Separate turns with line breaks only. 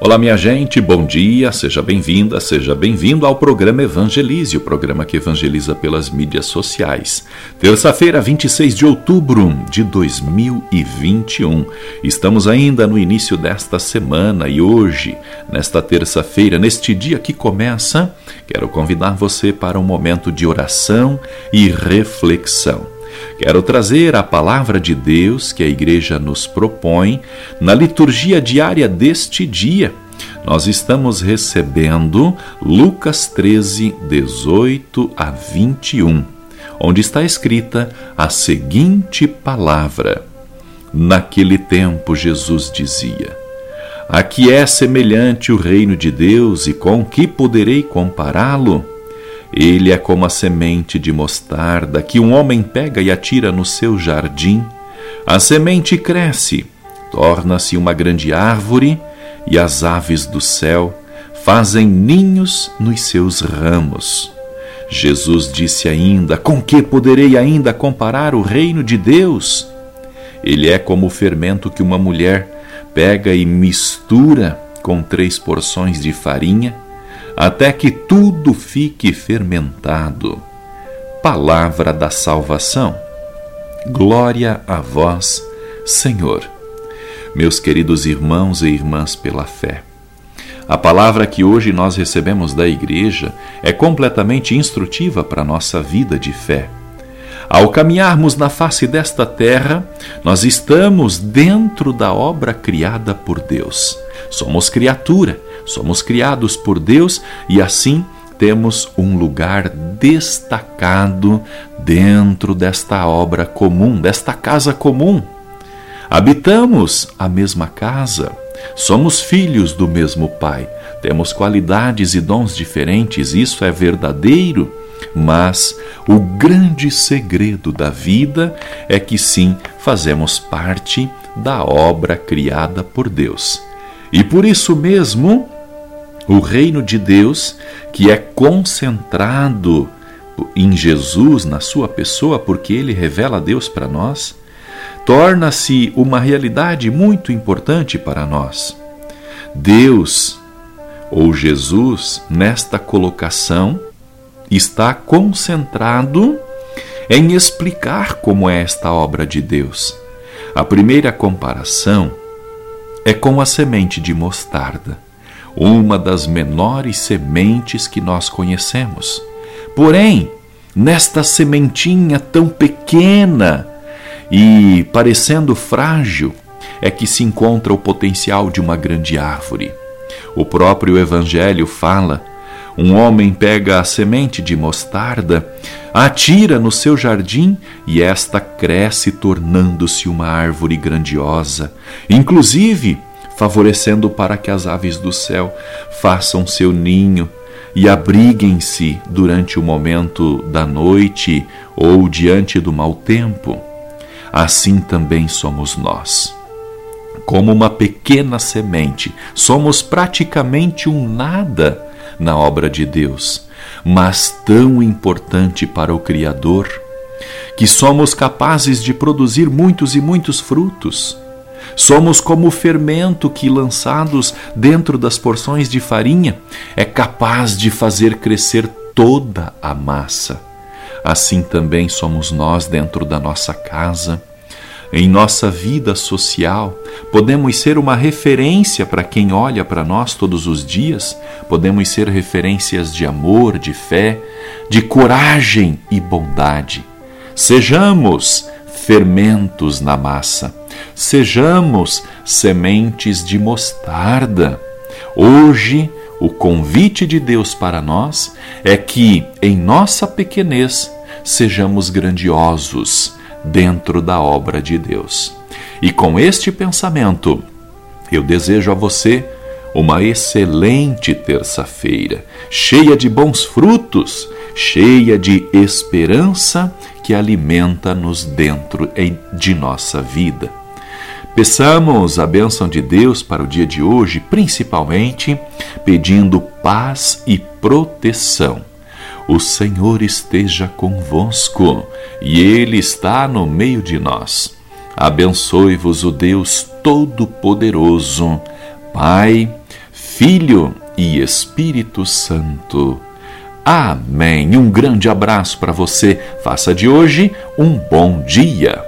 Olá, minha gente, bom dia, seja bem-vinda, seja bem-vindo ao programa Evangelize, o programa que evangeliza pelas mídias sociais. Terça-feira, 26 de outubro de 2021. Estamos ainda no início desta semana e hoje, nesta terça-feira, neste dia que começa, quero convidar você para um momento de oração e reflexão. Quero trazer a palavra de Deus que a igreja nos propõe na liturgia diária deste dia. Nós estamos recebendo Lucas 13, 18 a 21, onde está escrita a seguinte palavra: Naquele tempo, Jesus dizia: A que é semelhante o reino de Deus e com que poderei compará-lo? Ele é como a semente de mostarda que um homem pega e atira no seu jardim. A semente cresce, torna-se uma grande árvore, e as aves do céu fazem ninhos nos seus ramos. Jesus disse ainda: Com que poderei ainda comparar o reino de Deus? Ele é como o fermento que uma mulher pega e mistura com três porções de farinha até que tudo fique fermentado. Palavra da salvação. Glória a vós, Senhor. Meus queridos irmãos e irmãs pela fé. A palavra que hoje nós recebemos da igreja é completamente instrutiva para a nossa vida de fé. Ao caminharmos na face desta terra, nós estamos dentro da obra criada por Deus. Somos criatura Somos criados por Deus e assim temos um lugar destacado dentro desta obra comum, desta casa comum. Habitamos a mesma casa, somos filhos do mesmo Pai, temos qualidades e dons diferentes, isso é verdadeiro, mas o grande segredo da vida é que sim, fazemos parte da obra criada por Deus. E por isso mesmo, o reino de Deus, que é concentrado em Jesus, na sua pessoa, porque ele revela Deus para nós, torna-se uma realidade muito importante para nós. Deus, ou Jesus, nesta colocação, está concentrado em explicar como é esta obra de Deus. A primeira comparação é com a semente de mostarda uma das menores sementes que nós conhecemos. Porém, nesta sementinha tão pequena e parecendo frágil, é que se encontra o potencial de uma grande árvore. O próprio Evangelho fala: um homem pega a semente de mostarda, atira no seu jardim e esta cresce, tornando-se uma árvore grandiosa. Inclusive, favorecendo para que as aves do céu façam seu ninho e abriguem-se durante o momento da noite ou diante do mau tempo. Assim também somos nós. Como uma pequena semente, somos praticamente um nada na obra de Deus, mas tão importante para o Criador, que somos capazes de produzir muitos e muitos frutos Somos como o fermento que, lançados dentro das porções de farinha, é capaz de fazer crescer toda a massa. Assim também somos nós dentro da nossa casa. Em nossa vida social, podemos ser uma referência para quem olha para nós todos os dias, podemos ser referências de amor, de fé, de coragem e bondade. Sejamos fermentos na massa sejamos sementes de mostarda. Hoje, o convite de Deus para nós é que, em nossa pequenez, sejamos grandiosos dentro da obra de Deus. E com este pensamento, eu desejo a você uma excelente terça-feira, cheia de bons frutos, cheia de esperança que alimenta-nos dentro de nossa vida. Peçamos a bênção de Deus para o dia de hoje, principalmente pedindo paz e proteção. O Senhor esteja convosco e Ele está no meio de nós. Abençoe-vos o Deus Todo-Poderoso, Pai, Filho e Espírito Santo. Amém. Um grande abraço para você. Faça de hoje um bom dia.